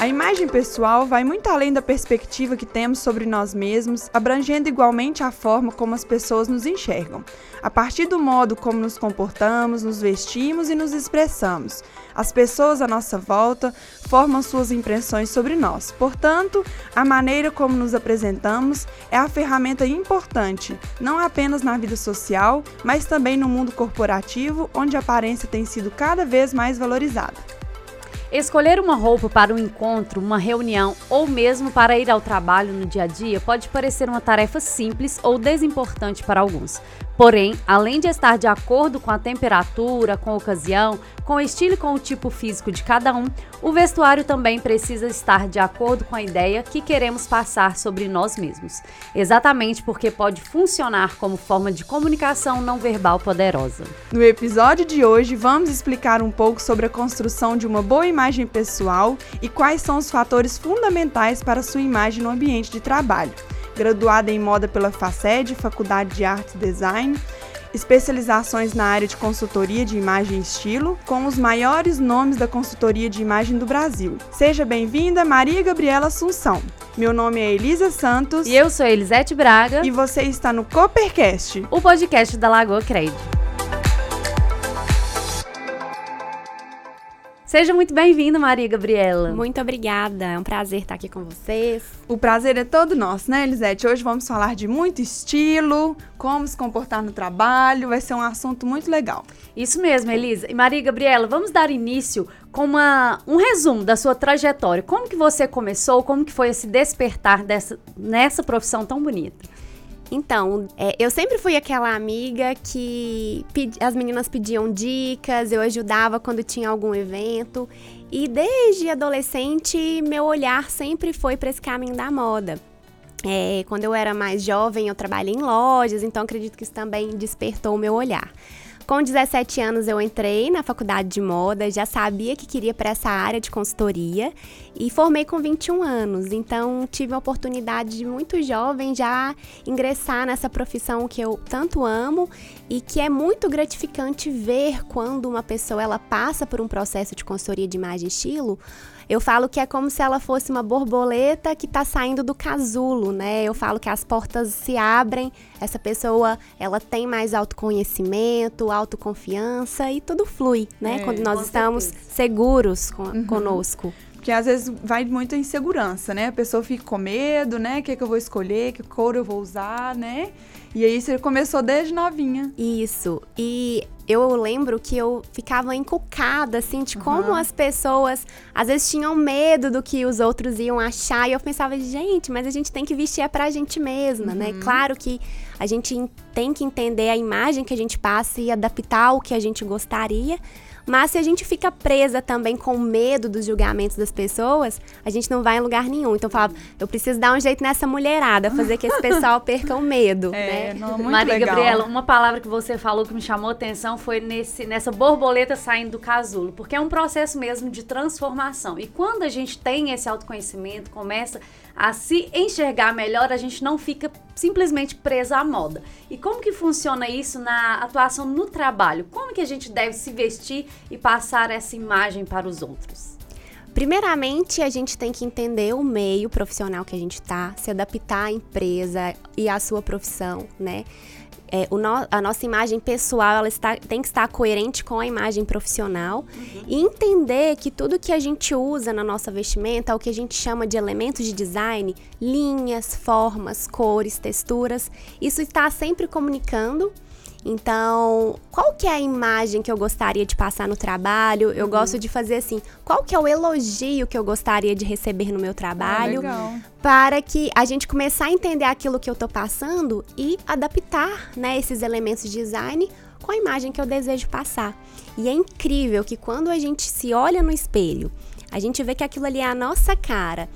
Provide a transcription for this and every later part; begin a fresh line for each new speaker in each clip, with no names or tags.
A imagem pessoal vai muito além da perspectiva que temos sobre nós mesmos, abrangendo igualmente a forma como as pessoas nos enxergam, a partir do modo como nos comportamos, nos vestimos e nos expressamos. As pessoas à nossa volta formam suas impressões sobre nós. Portanto, a maneira como nos apresentamos é a ferramenta importante, não apenas na vida social, mas também no mundo corporativo, onde a aparência tem sido cada vez mais valorizada.
Escolher uma roupa para um encontro, uma reunião ou mesmo para ir ao trabalho no dia a dia pode parecer uma tarefa simples ou desimportante para alguns. Porém, além de estar de acordo com a temperatura, com a ocasião, com o estilo e com o tipo físico de cada um, o vestuário também precisa estar de acordo com a ideia que queremos passar sobre nós mesmos. Exatamente porque pode funcionar como forma de comunicação não verbal poderosa.
No episódio de hoje, vamos explicar um pouco sobre a construção de uma boa imagem pessoal e quais são os fatores fundamentais para sua imagem no ambiente de trabalho graduada em moda pela FACED, Faculdade de Artes e Design, especializações na área de consultoria de imagem e estilo, com os maiores nomes da consultoria de imagem do Brasil. Seja bem-vinda, Maria Gabriela Assunção. Meu nome é Elisa Santos.
E eu sou Elisete Braga.
E você está no Coopercast,
o podcast da Lagoa Crédito. Seja muito bem-vinda, Maria Gabriela.
Muito obrigada, é um prazer estar aqui com vocês.
O prazer é todo nosso, né, Elisete? Hoje vamos falar de muito estilo, como se comportar no trabalho, vai ser um assunto muito legal.
Isso mesmo, Elisa. E Maria Gabriela, vamos dar início com uma, um resumo da sua trajetória. Como que você começou, como que foi esse despertar dessa, nessa profissão tão bonita?
Então, é, eu sempre fui aquela amiga que as meninas pediam dicas, eu ajudava quando tinha algum evento. E desde adolescente, meu olhar sempre foi para esse caminho da moda. É, quando eu era mais jovem, eu trabalhei em lojas, então acredito que isso também despertou o meu olhar. Com 17 anos eu entrei na faculdade de moda, já sabia que queria para essa área de consultoria e formei com 21 anos. Então tive a oportunidade de muito jovem já ingressar nessa profissão que eu tanto amo e que é muito gratificante ver quando uma pessoa ela passa por um processo de consultoria de imagem e estilo eu falo que é como se ela fosse uma borboleta que está saindo do casulo, né? Eu falo que as portas se abrem, essa pessoa ela tem mais autoconhecimento, autoconfiança e tudo flui, né? É, Quando nós estamos certeza. seguros com, uhum. conosco.
Porque às vezes vai muito insegurança, né? A pessoa fica com medo, né? O que, é que eu vou escolher, que cor eu vou usar, né? E aí você começou desde novinha.
Isso. E eu lembro que eu ficava encucada, assim, de como uhum. as pessoas às vezes tinham medo do que os outros iam achar. E eu pensava, gente, mas a gente tem que vestir é pra gente mesma, né? uhum. né? Claro que a gente tem que entender a imagem que a gente passa e adaptar o que a gente gostaria. Mas se a gente fica presa também com medo dos julgamentos das pessoas, a gente não vai em lugar nenhum. Então eu falava, eu preciso dar um jeito nessa mulherada, fazer que esse pessoal perca o medo.
É, né? não, muito Maria legal. Gabriela, uma palavra que você falou que me chamou atenção foi nesse, nessa borboleta saindo do casulo, porque é um processo mesmo de transformação. E quando a gente tem esse autoconhecimento, começa a se enxergar melhor, a gente não fica simplesmente presa à moda. E como que funciona isso na atuação no trabalho? Como que a gente deve se vestir e passar essa imagem para os outros?
Primeiramente, a gente tem que entender o meio profissional que a gente está, se adaptar à empresa e à sua profissão, né? é, no, a nossa imagem pessoal ela está, tem que estar coerente com a imagem profissional uhum. e entender que tudo que a gente usa na nossa vestimenta o que a gente chama de elementos de design, linhas, formas, cores, texturas. Isso está sempre comunicando então, qual que é a imagem que eu gostaria de passar no trabalho? Eu uhum. gosto de fazer assim, qual que é o elogio que eu gostaria de receber no meu trabalho? Ah, para que a gente começar a entender aquilo que eu estou passando e adaptar, né, esses elementos de design com a imagem que eu desejo passar. E é incrível que quando a gente se olha no espelho, a gente vê que aquilo ali é a nossa cara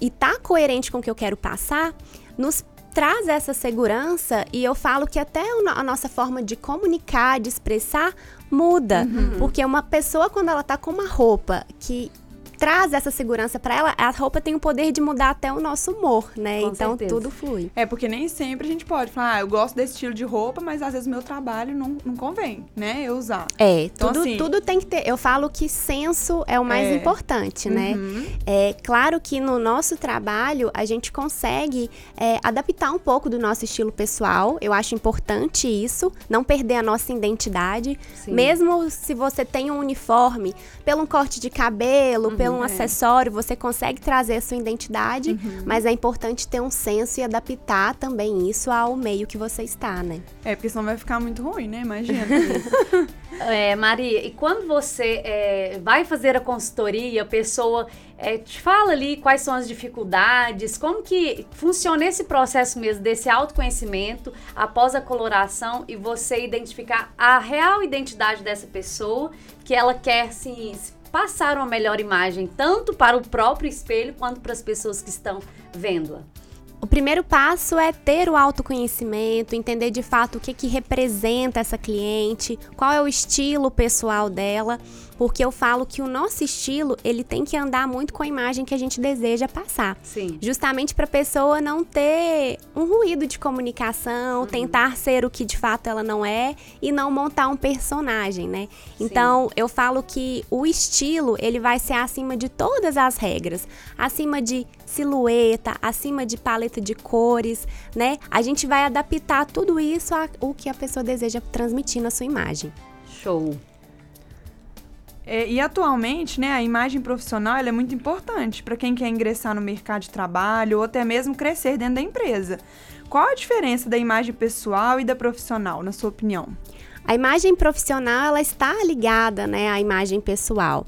e tá coerente com o que eu quero passar, nos traz essa segurança e eu falo que até a nossa forma de comunicar, de expressar muda, uhum. porque uma pessoa quando ela tá com uma roupa que traz essa segurança para ela, a roupa tem o poder de mudar até o nosso humor, né?
Com
então
certeza.
tudo flui.
É, porque nem sempre a gente pode falar, ah, eu gosto desse estilo de roupa, mas às vezes o meu trabalho não, não convém, né? Eu usar.
É,
Então,
tudo,
assim-
tudo tem que ter. Eu falo que senso é o mais
É.
importante, né?
Uhum.
É claro que no nosso trabalho a gente consegue é, adaptar um pouco do nosso estilo pessoal. Eu acho importante isso, não perder a nossa identidade.
Sim.
Mesmo se você tem um uniforme, pelo um corte de cabelo, pelo um
é.
acessório, você consegue trazer a sua identidade, mas é importante ter um senso e adaptar também isso ao meio que você está, né?
É, porque senão vai ficar muito ruim, né? Imagina.
É, Maria, e quando você é, vai fazer a consultoria, a pessoa é, te fala ali quais são as dificuldades, como que funciona esse processo mesmo desse autoconhecimento após a coloração e você identificar a real identidade dessa pessoa que ela quer assim, passar uma melhor imagem, tanto para o próprio espelho quanto para as pessoas que estão vendo-a.
O primeiro passo é ter o autoconhecimento, entender de fato o que, que representa essa cliente, qual é o estilo pessoal dela, porque eu falo que o nosso estilo ele tem que andar muito com a imagem que a gente deseja passar.
Sim.
Justamente para a pessoa não ter um ruído de comunicação, tentar ser o que de fato ela não é e não montar um personagem, né? Então, eu falo que o estilo, ele vai ser acima de todas as regras, acima de silhueta, acima de paleta de cores, né? A gente vai adaptar tudo isso ao que a pessoa deseja transmitir na sua imagem.
Show.
É, e atualmente, né, a imagem profissional é muito importante para quem quer ingressar no mercado de trabalho ou até mesmo crescer dentro da empresa. Qual a diferença da imagem pessoal e da profissional, na sua opinião?
A imagem profissional, ela está ligada, né, à imagem pessoal.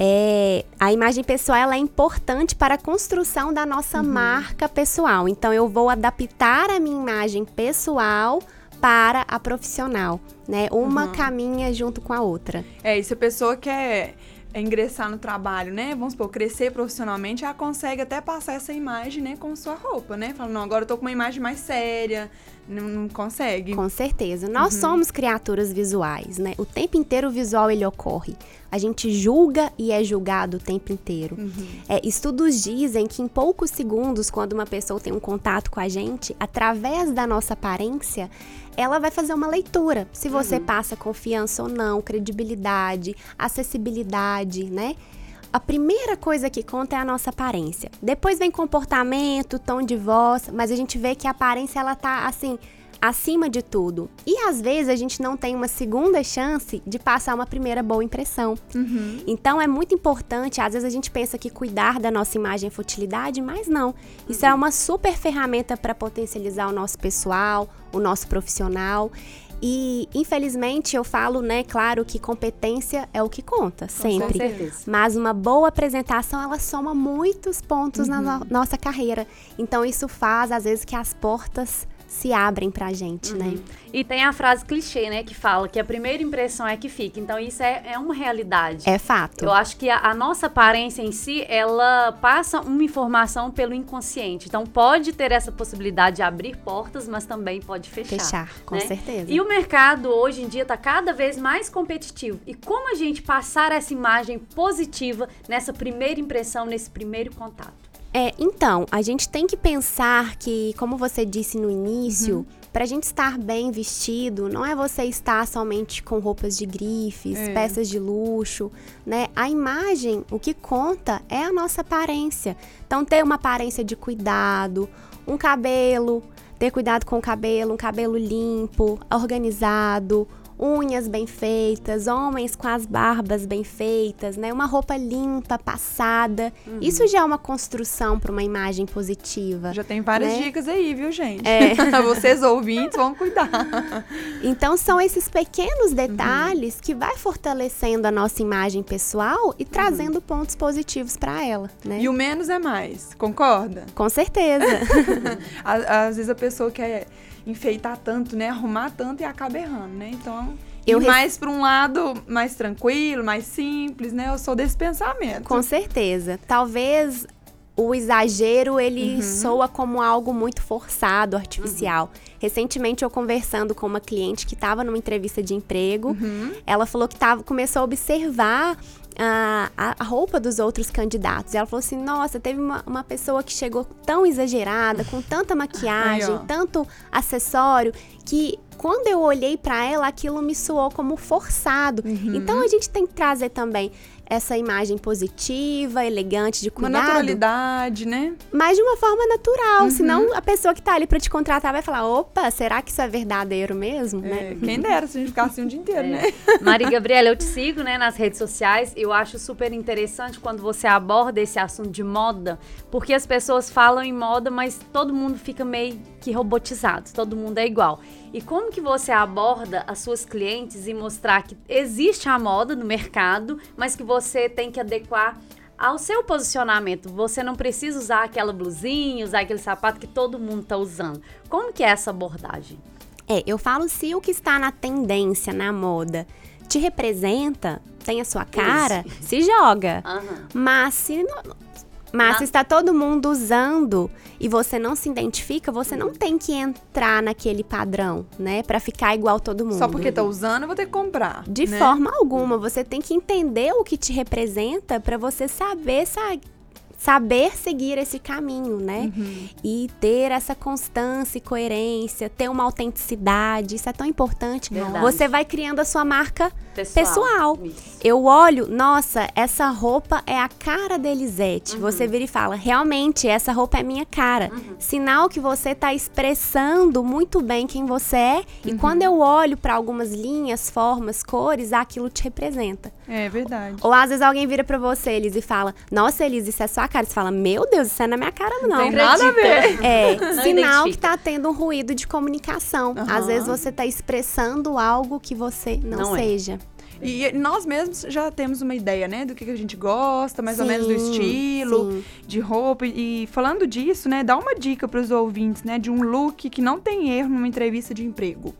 É, a imagem pessoal ela é importante para a construção da nossa marca pessoal. Então, eu vou adaptar a minha imagem pessoal para a profissional, né? Uma caminha junto com a outra.
É, e se a pessoa quer é, ingressar no trabalho, né, vamos supor, crescer profissionalmente, ela consegue até passar essa imagem, né, com sua roupa, né? Fala, não, agora eu tô com uma imagem mais séria, não, consegue.
Com certeza. Nós somos criaturas visuais, né? O tempo inteiro o visual ele ocorre. A gente julga e é julgado o tempo inteiro. É, estudos dizem que em poucos segundos, quando uma pessoa tem um contato com a gente, através da nossa aparência, ela vai fazer uma leitura. Se você passa confiança ou não, credibilidade, acessibilidade, né? A primeira coisa que conta é a nossa aparência. Depois vem comportamento, tom de voz, mas a gente vê que a aparência ela tá assim acima de tudo. E às vezes a gente não tem uma segunda chance de passar uma primeira boa impressão. Então é muito importante, às vezes a gente pensa que cuidar da nossa imagem é futilidade, mas não. Isso é uma super ferramenta para potencializar o nosso pessoal, o nosso profissional. E infelizmente eu falo, né, claro que competência é o que conta, sempre.
certeza.
Mas uma boa apresentação, ela soma muitos pontos na no- nossa carreira. Então isso faz, às vezes, que as portas se abrem pra gente, né?
E tem a frase clichê, né, que fala que a primeira impressão é que fica. Então isso é, é uma realidade.
É fato.
Eu acho que a, a nossa aparência em si, ela passa uma informação pelo inconsciente. Então pode ter essa possibilidade de abrir portas, mas também pode fechar.
Fechar, com
né?
certeza.
E o mercado hoje em dia está cada vez mais competitivo. E como a gente passar essa imagem positiva nessa primeira impressão, nesse primeiro contato?
É, então, a gente tem que pensar que, como você disse no início, pra gente estar bem vestido, não é você estar somente com roupas de grifes,
É.
peças de luxo, né? A imagem, o que conta é a nossa aparência. Então, ter uma aparência de cuidado, um cabelo, ter cuidado com o cabelo, um cabelo limpo, organizado, unhas bem feitas, homens com as barbas bem feitas, né? Uma roupa limpa, passada. Isso já é uma construção para uma imagem positiva.
Já tem várias
Né?
dicas aí, viu, gente?
É.
Vocês ouvintes vão cuidar.
Então são esses pequenos detalhes que vai fortalecendo a nossa imagem pessoal e trazendo pontos positivos para ela, né?
E o menos é mais, concorda?
Com certeza.
Á- Às vezes a pessoa quer enfeitar tanto, né? Arrumar tanto e acaba errando, né? Então,
Eu
mais para um lado mais tranquilo, mais simples, né? Eu sou desse pensamento.
Com certeza. Talvez o exagero ele soa como algo muito forçado, artificial. Recentemente eu conversando com uma cliente que estava numa entrevista de emprego, ela falou que tava, começou a observar a, a, roupa dos outros candidatos. Ela falou assim: nossa, teve uma, uma pessoa que chegou tão exagerada, com tanta maquiagem, Aí, tanto acessório, que quando eu olhei para ela, aquilo me soou como forçado. Uhum. Então a gente tem que trazer também essa imagem positiva, elegante, de cuidado.
Uma naturalidade, né?
Mas de uma forma natural. Uhum. Senão a pessoa que tá ali para te contratar vai falar: opa, será que isso é verdadeiro mesmo?
É,
né?
Quem dera se a gente ficasse assim o dia inteiro, é. né?
Maria Gabriela, eu te sigo né, nas redes sociais. Eu acho super interessante quando você aborda esse assunto de moda, porque as pessoas falam em moda, mas todo mundo fica meio que robotizado, todo mundo é igual. E como que você aborda as suas clientes e mostrar que existe a moda no mercado, mas que você tem que adequar ao seu posicionamento. Você não precisa usar aquela blusinha, usar aquele sapato que todo mundo está usando. Como que é essa abordagem?
É, eu falo se o que está na tendência, na moda, te representa, tem a sua cara, Isso. se joga. Uhum. Mas se mas se está todo mundo usando e você não se identifica, você não tem que entrar naquele padrão, né? Para ficar igual todo mundo.
Só porque tá usando, eu vou ter que comprar.
De né? forma alguma. Você tem que entender o que te representa para você saber saber seguir esse caminho, né? Uhum. E ter essa constância e coerência, ter uma autenticidade, isso é tão importante. Verdade. Você vai criando a sua marca pessoal. pessoal. Eu olho, nossa, essa roupa é a cara da Elisete. Uhum. Você vira e fala, realmente, essa roupa é minha cara. Uhum. Sinal que você está expressando muito bem quem você é. E uhum. quando eu olho para algumas linhas, formas, cores, aquilo te representa.
É verdade.
Ou às vezes alguém vira para você, Elis, e fala, nossa, Elis, isso é sua cara. Você fala, meu Deus, isso é na minha cara, não.
Não tem nada a ver.
É, não sinal identifica. que tá tendo um ruído de comunicação. Às vezes você tá expressando algo que você não, não é. seja. É.
E nós mesmos já temos uma ideia, né, do que a gente gosta, mais sim, ou menos do estilo, sim. de roupa. E falando disso, né, dá uma dica para os ouvintes, né, de um look que não tem erro numa entrevista de emprego.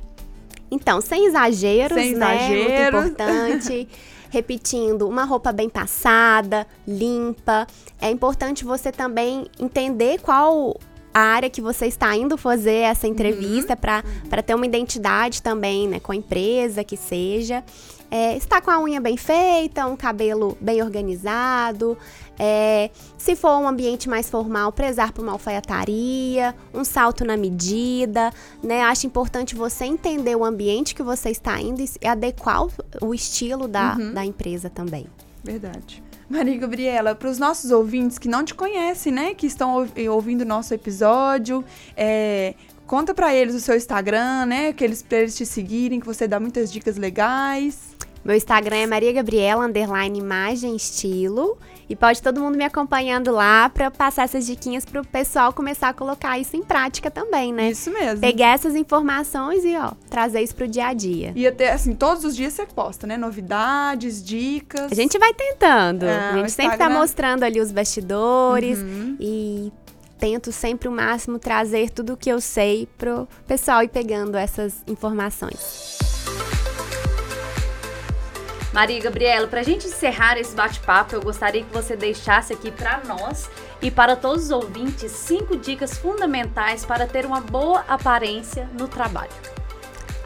Então, sem exageros, sem exageros. né? Muito importante. Repetindo, uma roupa bem passada, limpa. É importante você também entender qual a área que você está indo fazer essa entrevista uhum. para ter uma identidade também, né, com a empresa que seja é, está com a unha bem feita, um cabelo bem organizado. É, se for um ambiente mais formal, prezar por uma alfaiataria, um salto na medida, né? Acho importante você entender o ambiente que você está indo e adequar o estilo da, uhum. da empresa também.
Verdade. Maria Gabriela, para os nossos ouvintes que não te conhecem, né, que estão ouvindo o nosso episódio, é, conta para eles o seu Instagram, né, que eles para eles te seguirem, que você dá muitas dicas legais.
Meu Instagram é Maria Gabriela, underline imagem estilo. E pode todo mundo me acompanhando lá para passar essas diquinhas para o pessoal começar a colocar isso em prática também, né?
Isso mesmo.
Pegar essas informações e, ó, trazer isso pro dia a dia.
E até, assim, todos os dias você posta, né? Novidades, dicas.
A gente vai tentando. É, a gente sempre tá mostrando ali os bastidores uhum. e tento sempre o máximo trazer tudo o que eu sei pro pessoal ir pegando essas informações.
Maria Gabriela, para a gente encerrar esse bate-papo, eu gostaria que você deixasse aqui para nós e para todos os ouvintes cinco dicas fundamentais para ter uma boa aparência no trabalho.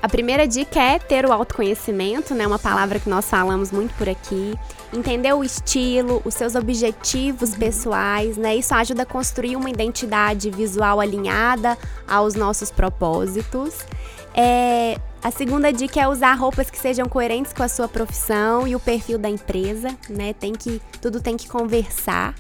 A primeira dica é ter o autoconhecimento, né? Uma palavra que nós falamos muito por aqui. Entender o estilo, os seus objetivos pessoais, né? Isso ajuda a construir uma identidade visual alinhada aos nossos propósitos. É, a segunda dica é usar roupas que sejam coerentes com a sua profissão e o perfil da empresa, né? Tem que tudo tem que conversar.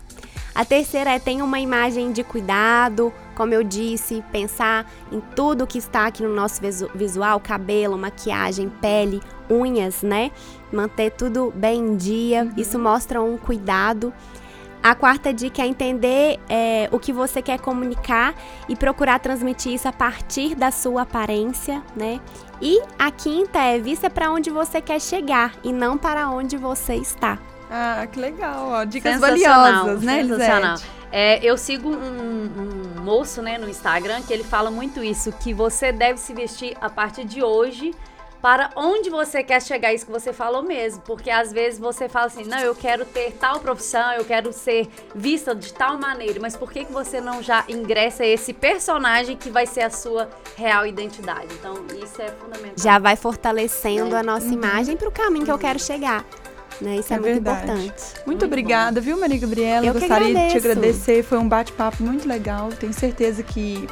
A terceira é ter uma imagem de cuidado, como eu disse, pensar em tudo que está aqui no nosso visual, cabelo, maquiagem, pele, unhas, né? Manter tudo bem em dia. Uhum. Isso mostra um cuidado. A quarta dica é entender é, o que você quer comunicar e procurar transmitir isso a partir da sua aparência, né? E a quinta é vista para onde você quer chegar e não para onde você está.
Ah, que legal, ó. Dicas valiosas, né, Sensacional.
É, eu sigo um, um moço, né, no Instagram que ele fala muito isso, que você deve se vestir a partir de hoje para onde você quer chegar, isso que você falou mesmo. Porque às vezes você fala assim, não, eu quero ter tal profissão, eu quero ser vista de tal maneira, mas por que, que você não já ingressa esse personagem que vai ser a sua real identidade? Então, isso é fundamental.
Já vai fortalecendo é. a nossa uhum. imagem para o caminho que eu quero chegar. né? Isso é, é muito verdade. importante.
Muito, muito obrigada, bom. viu, Maria Gabriela?
Eu
Gostaria
de
te agradecer. Foi um bate-papo muito legal. Tenho certeza que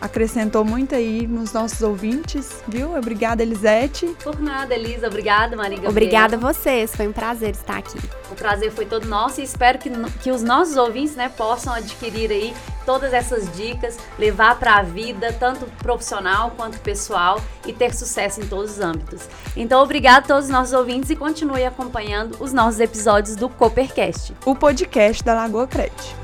acrescentou muito aí nos nossos ouvintes, viu? Obrigada, Elisete.
Por nada, Elisa. Obrigada, Maria Gabriela.
Obrigada a vocês. Foi um prazer estar aqui.
O prazer foi todo nosso e espero que, que os nossos ouvintes né, possam adquirir aí todas essas dicas, levar para a vida, tanto profissional quanto pessoal, e ter sucesso em todos os âmbitos. Então, obrigado a todos os nossos ouvintes e continue acompanhando os nossos episódios do Coopercast.
O podcast da Lagoa Cred.